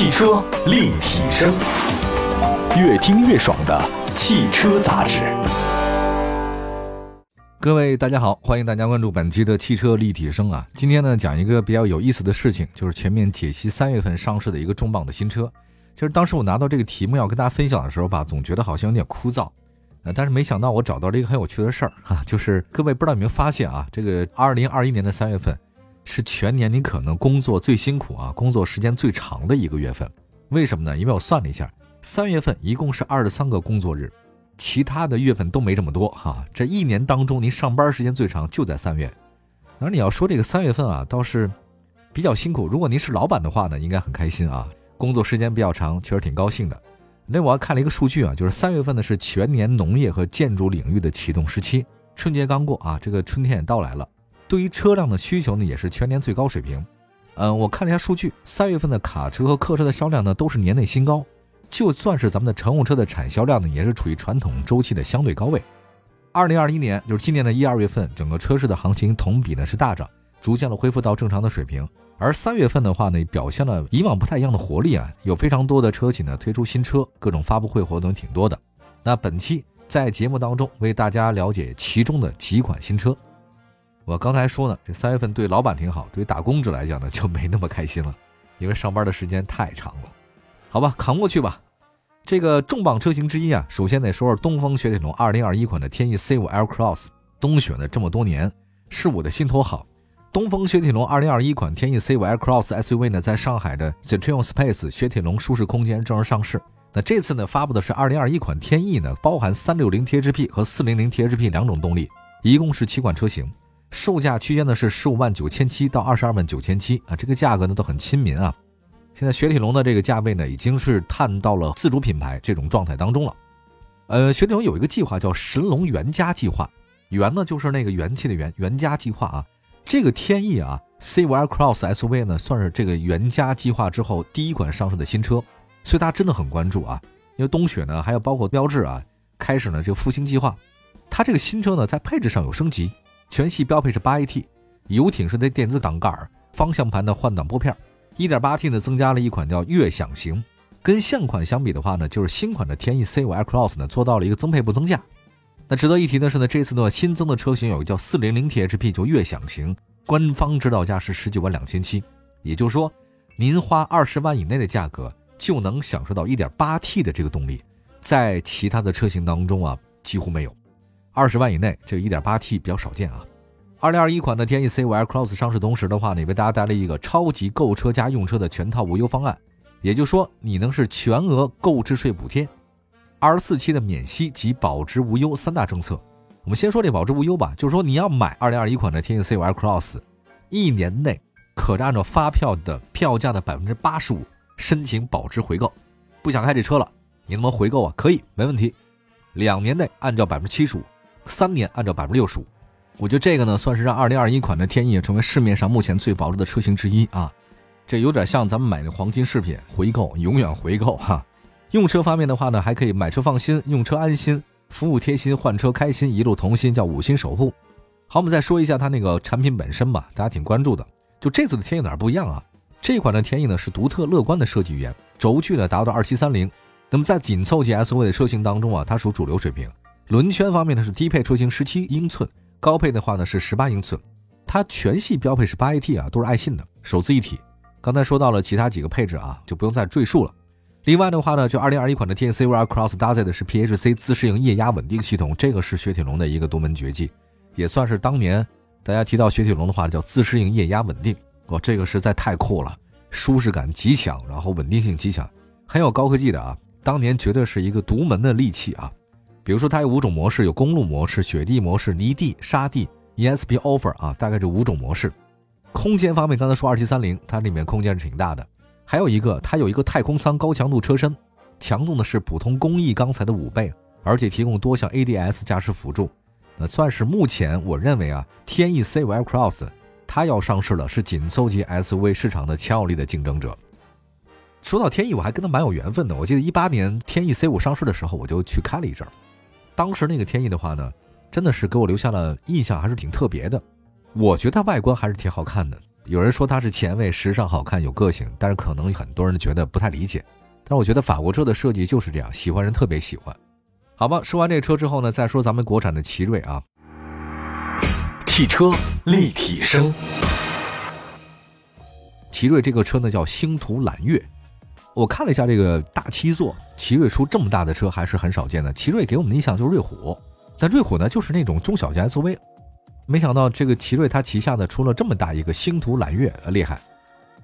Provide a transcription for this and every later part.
汽车立体声，越听越爽的汽车杂志。各位大家好，欢迎大家关注本期的汽车立体声啊。今天呢，讲一个比较有意思的事情，就是全面解析三月份上市的一个重磅的新车。其实当时我拿到这个题目要跟大家分享的时候吧，总觉得好像有点枯燥。呃，但是没想到我找到了一个很有趣的事儿哈，就是各位不知道有没有发现啊，这个二零二一年的三月份是全年你可能工作最辛苦啊，工作时间最长的一个月份。为什么呢？因为我算了一下，三月份一共是二十三个工作日，其他的月份都没这么多哈。这一年当中，您上班时间最长就在三月。而你要说这个三月份啊，倒是比较辛苦。如果您是老板的话呢，应该很开心啊，工作时间比较长，确实挺高兴的。那我还看了一个数据啊，就是三月份呢是全年农业和建筑领域的启动时期，春节刚过啊，这个春天也到来了。对于车辆的需求呢，也是全年最高水平。嗯，我看了一下数据，三月份的卡车和客车的销量呢都是年内新高，就算是咱们的乘用车的产销量呢，也是处于传统周期的相对高位。二零二一年就是今年的一二月份，整个车市的行情同比呢是大涨，逐渐的恢复到正常的水平。而三月份的话呢，表现了以往不太一样的活力啊，有非常多的车企呢推出新车，各种发布会活动挺多的。那本期在节目当中为大家了解其中的几款新车。我刚才说呢，这三月份对老板挺好，对于打工者来讲呢就没那么开心了，因为上班的时间太长了。好吧，扛过去吧。这个重磅车型之一啊，首先得说说东风雪铁龙2021款的天翼 C5 L Cross，冬雪了这么多年，是我的心头好。东风雪铁龙2021款天翼 C5 L Cross SUV 呢，在上海的 Citroen Space 雪铁龙舒适空间正式上市。那这次呢，发布的是2021款天翼呢，包含 360THP 和 400THP 两种动力，一共是七款车型，售价区间呢是15万九千七到22万九千七啊，这个价格呢都很亲民啊。现在雪铁龙的这个价位呢，已经是探到了自主品牌这种状态当中了。呃，雪铁龙有一个计划叫神龙元家计划，元呢就是那个元气的元，元家计划啊。这个天翼啊，C5 Cross S V 呢，算是这个元家计划之后第一款上市的新车，所以大家真的很关注啊。因为冬雪呢，还有包括标致啊，开始呢这个复兴计划。它这个新车呢，在配置上有升级，全系标配是 8AT，游艇式的电子挡杆，方向盘的换挡拨片，1.8T 呢增加了一款叫悦享型。跟现款相比的话呢，就是新款的天翼 C5 Cross 呢做到了一个增配不增价。那值得一提的是呢，这次呢新增的车型有个叫 400THP，就悦享型，官方指导价是十九万两千七，也就是说，您花二十万以内的价格就能享受到 1.8T 的这个动力，在其他的车型当中啊几乎没有，二十万以内这个 1.8T 比较少见啊。二零二一款的天翼 C5 Cross 上市同时的话呢，也为大家带来一个超级购车加用车的全套无忧方案，也就是说，你能是全额购置税补贴。二十四期的免息及保值无忧三大政策，我们先说这保值无忧吧。就是说，你要买二零二一款的天翼 C5 Cross，一年内可按照发票的票价的百分之八十五申请保值回购。不想开这车了，你能不能回购啊？可以，没问题。两年内按照百分之七十五，三年按照百分之六十五。我觉得这个呢，算是让二零二一款的天翼成为市面上目前最保值的车型之一啊。这有点像咱们买那黄金饰品，回购永远回购哈。用车方面的话呢，还可以买车放心，用车安心，服务贴心，换车开心，一路同心，叫五星守护。好，我们再说一下它那个产品本身吧，大家挺关注的。就这次的天翼哪不一样啊？这款的天翼呢是独特乐观的设计语言，轴距呢达到二七三零。那么在紧凑级 SUV 的车型当中啊，它属主流水平。轮圈方面呢是低配车型十七英寸，高配的话呢是十八英寸。它全系标配是八 AT 啊，都是爱信的，手自一体。刚才说到了其他几个配置啊，就不用再赘述了。另外的话呢，就二零二一款的天翼 C5 Cross 搭载的是 PHC 自适应液压稳定系统，这个是雪铁龙的一个独门绝技，也算是当年大家提到雪铁龙的话叫自适应液压稳定，哇，这个实在太酷了，舒适感极强，然后稳定性极强，很有高科技的啊，当年绝对是一个独门的利器啊。比如说它有五种模式，有公路模式、雪地模式、泥地、沙地、ESP Offer 啊，大概这五种模式。空间方面，刚才说二七三零，它里面空间是挺大的。还有一个，它有一个太空舱高强度车身，强度呢是普通工艺钢材的五倍，而且提供多项 ADS 驾驶辅助，那算是目前我认为啊，天翼 C5 Cross 它要上市了，是紧凑级 SUV 市场的强有力的竞争者。说到天翼，我还跟它蛮有缘分的。我记得一八年天翼 C5 上市的时候，我就去开了一阵儿。当时那个天翼的话呢，真的是给我留下了印象，还是挺特别的。我觉得它外观还是挺好看的。有人说它是前卫、时尚、好看、有个性，但是可能很多人觉得不太理解。但是我觉得法国车的设计就是这样，喜欢人特别喜欢。好吧，说完这车之后呢，再说咱们国产的奇瑞啊。汽车立体声，奇瑞这个车呢叫星途揽月。我看了一下这个大七座，奇瑞出这么大的车还是很少见的。奇瑞给我们的印象就是瑞虎，但瑞虎呢就是那种中小型 SUV。没想到这个奇瑞它旗下的出了这么大一个星途揽月，厉害！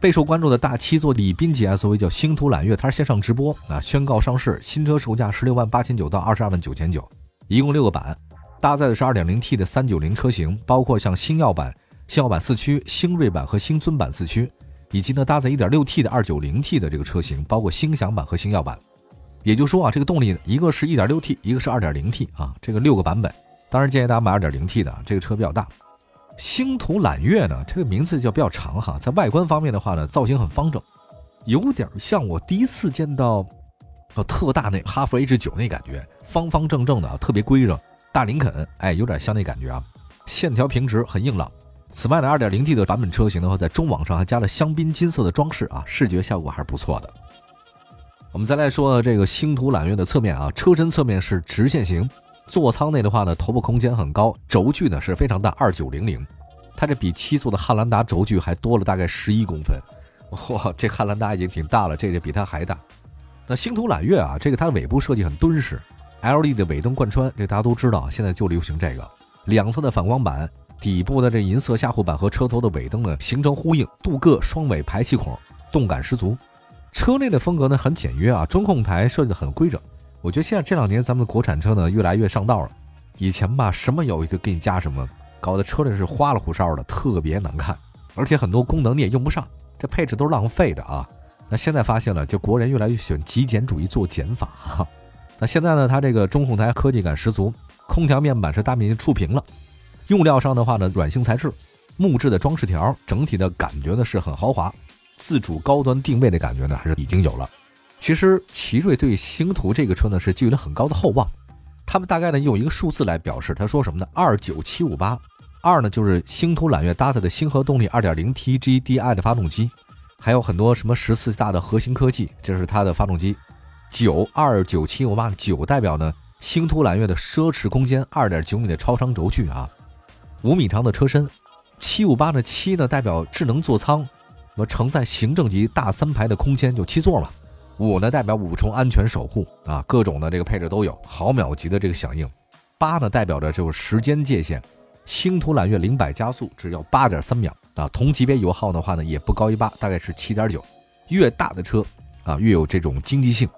备受关注的大七座礼宾级 SUV 叫星途揽月，它是线上直播啊，宣告上市，新车售价十六万八千九到二十二万九千九，一共六个版。搭载的是 2.0T 的390车型，包括像星耀版、星耀版四驱、星锐版和星尊版四驱，以及呢搭载 1.6T 的 290T 的这个车型，包括星享版和星耀版。也就是说啊，这个动力一个是一点六 T，一个是 2.0T 啊，这个六个版本。当然建议大家买 2.0T 的，这个车比较大。星途揽月呢，这个名字就比较长哈，在外观方面的话呢，造型很方正，有点像我第一次见到呃特大那哈弗 H 九那感觉，方方正正的，特别规整。大林肯，哎，有点像那感觉啊，线条平直，很硬朗。此外呢，2.0T 的版本车型的话，在中网上还加了香槟金色的装饰啊，视觉效果还是不错的。我们再来说这个星途揽月的侧面啊，车身侧面是直线型，座舱内的话呢，头部空间很高，轴距呢是非常大，2900，它这比七座的汉兰达轴距还多了大概11公分，哇，这汉兰达已经挺大了，这个比它还大。那星途揽月啊，这个它的尾部设计很敦实。LED 的尾灯贯穿，这大家都知道，现在就流行这个。两侧的反光板，底部的这银色下护板和车头的尾灯呢形成呼应，镀铬双尾排气孔，动感十足。车内的风格呢很简约啊，中控台设计的很规整。我觉得现在这两年咱们的国产车呢越来越上道了。以前吧，什么有一个给你加什么，搞得车里是花里胡哨的，特别难看，而且很多功能你也用不上，这配置都是浪费的啊。那现在发现了，就国人越来越喜欢极简主义做减法哈。那现在呢，它这个中控台科技感十足，空调面板是大面积触屏了。用料上的话呢，软性材质，木质的装饰条，整体的感觉呢是很豪华。自主高端定位的感觉呢，还是已经有了。其实奇瑞对星途这个车呢是寄予了很高的厚望，他们大概呢用一个数字来表示，他说什么呢？二九七五八，二呢就是星途揽月搭载的星河动力二点零 T G D I 的发动机，还有很多什么十四大的核心科技，这是它的发动机。九二九七五八九代表呢，星途揽月的奢侈空间，二点九米的超长轴距啊，五米长的车身，七五八的七呢代表智能座舱，那么承载行政级大三排的空间就七座嘛，五呢代表五重安全守护啊，各种的这个配置都有，毫秒级的这个响应，八呢代表着就是时间界限，星途揽月零百加速只要八点三秒啊，同级别油耗的话呢也不高于八，大概是七点九，越大的车啊越有这种经济性。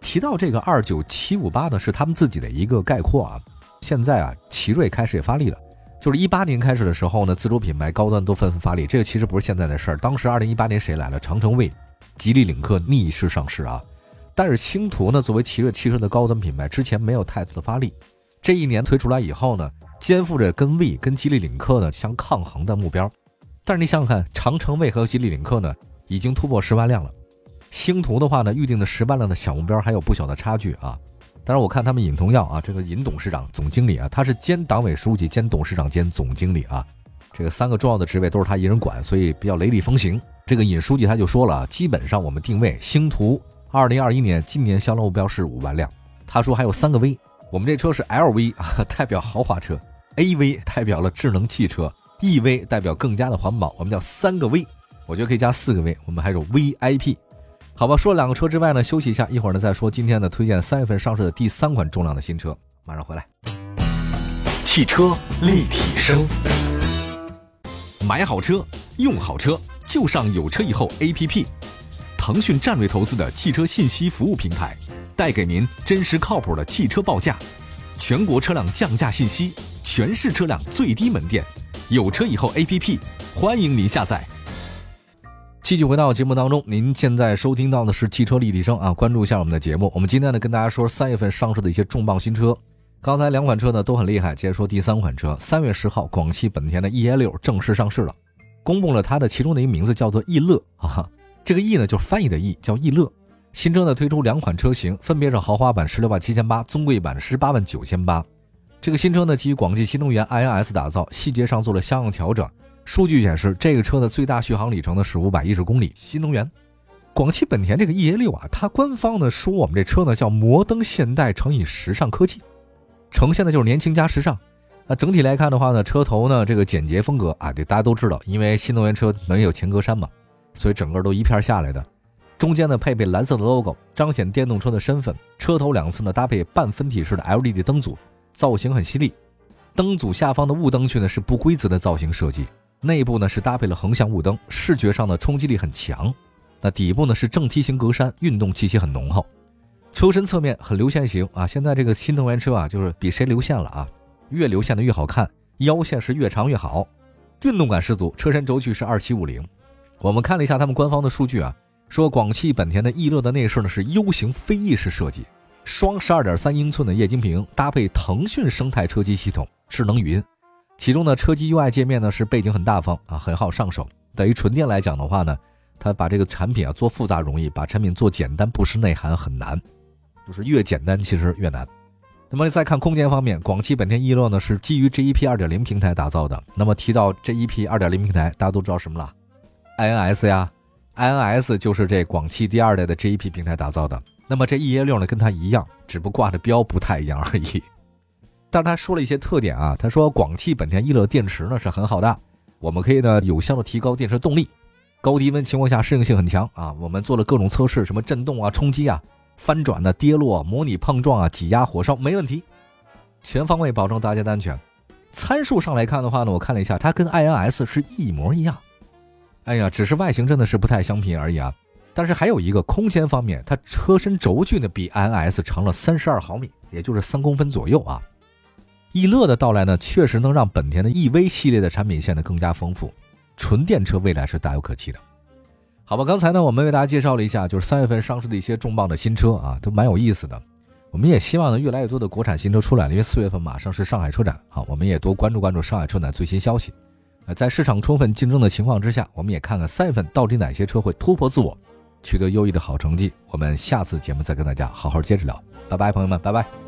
提到这个二九七五八呢，是他们自己的一个概括啊。现在啊，奇瑞开始也发力了，就是一八年开始的时候呢，自主品牌高端都纷纷发力。这个其实不是现在的事儿，当时二零一八年谁来了？长城卫、吉利领克逆势上市啊。但是星途呢，作为奇瑞汽车的高端品牌，之前没有太多的发力。这一年推出来以后呢，肩负着跟魏、跟吉利领克呢相抗衡的目标。但是你想想看，长城卫和吉利领克呢，已经突破十万辆了。星途的话呢，预定的十万辆的小目标还有不小的差距啊。当然，我看他们尹同耀啊，这个尹董事长、总经理啊，他是兼党委书记、兼董事长、兼总经理啊，这个三个重要的职位都是他一人管，所以比较雷厉风行。这个尹书记他就说了，基本上我们定位星途，二零二一年今年销量目标是五万辆。他说还有三个 V，我们这车是 LV 啊，代表豪华车；AV 代表了智能汽车；EV 代表更加的环保。我们叫三个 V，我觉得可以加四个 V，我们还有 VIP。好吧，说了两个车之外呢，休息一下，一会儿呢再说今天呢推荐三月份上市的第三款重量的新车，马上回来。汽车立体声，买好车，用好车，就上有车以后 APP，腾讯战略投资的汽车信息服务平台，带给您真实靠谱的汽车报价，全国车辆降价信息，全市车辆最低门店，有车以后 APP，欢迎您下载。继续回到节目当中，您现在收听到的是汽车立体声啊，关注一下我们的节目。我们今天呢跟大家说三月份上市的一些重磅新车，刚才两款车呢都很厉害，接着说第三款车。三月十号，广汽本田的 EA 六正式上市了，公布了它的其中的一个名字叫做逸乐啊，这个逸呢就是翻译的逸，叫逸乐。新车呢推出两款车型，分别是豪华版十六万七千八，尊贵版十八万九千八。这个新车呢基于广汽新能源 iNS 打造，细节上做了相应调整。数据显示，这个车的最大续航里程呢是五百一十公里，新能源。广汽本田这个 EA 六啊，它官方呢说我们这车呢叫摩登现代乘以时尚科技，呈现的就是年轻加时尚。那整体来看的话呢，车头呢这个简洁风格啊，这大家都知道，因为新能源车没有前格栅嘛，所以整个都一片下来的。中间呢配备蓝色的 logo，彰显电动车的身份。车头两侧呢搭配半分体式的 LED 灯组，造型很犀利。灯组下方的雾灯区呢是不规则的造型设计，内部呢是搭配了横向雾灯，视觉上的冲击力很强。那底部呢是正梯形格栅，运动气息很浓厚。车身侧面很流线型啊，现在这个新能源车啊，就是比谁流线了啊，越流线的越好看，腰线是越长越好，运动感十足。车身轴距是二七五零，我们看了一下他们官方的数据啊，说广汽本田的逸乐的内饰呢是 U 型飞翼式设计，双十二点三英寸的液晶屏，搭配腾讯生态车机系统，智能语音。其中呢，车机 UI 界面呢是背景很大方啊，很好上手。对于纯电来讲的话呢。它把这个产品啊做复杂容易，把产品做简单不失内涵很难，就是越简单其实越难。那么再看空间方面，广汽本田逸乐呢是基于 GEP 2.0平台打造的。那么提到 GEP 2.0平台，大家都知道什么了？INS 呀，INS 就是这广汽第二代的 GEP 平台打造的。那么这 EA6 呢跟它一样，只不过挂的标不太一样而已。但是他说了一些特点啊，他说广汽本田逸乐电池呢是很好的，我们可以呢有效的提高电池动力。高低温情况下适应性很强啊！我们做了各种测试，什么震动啊、冲击啊、翻转的跌落、模拟碰撞啊、挤压、火烧，没问题，全方位保证大家的安全。参数上来看的话呢，我看了一下，它跟 INS 是一模一样。哎呀，只是外形真的是不太相平而已啊。但是还有一个空间方面，它车身轴距呢比 INS 长了三十二毫米，也就是三公分左右啊。逸乐的到来呢，确实能让本田的 EV 系列的产品线呢更加丰富。纯电车未来是大有可期的，好吧？刚才呢，我们为大家介绍了一下，就是三月份上市的一些重磅的新车啊，都蛮有意思的。我们也希望呢，越来越多的国产新车出来了，因为四月份马上是上海车展，好，我们也多关注关注上海车展最新消息。呃，在市场充分竞争的情况之下，我们也看看三月份到底哪些车会突破自我，取得优异的好成绩。我们下次节目再跟大家好好接着聊，拜拜，朋友们，拜拜。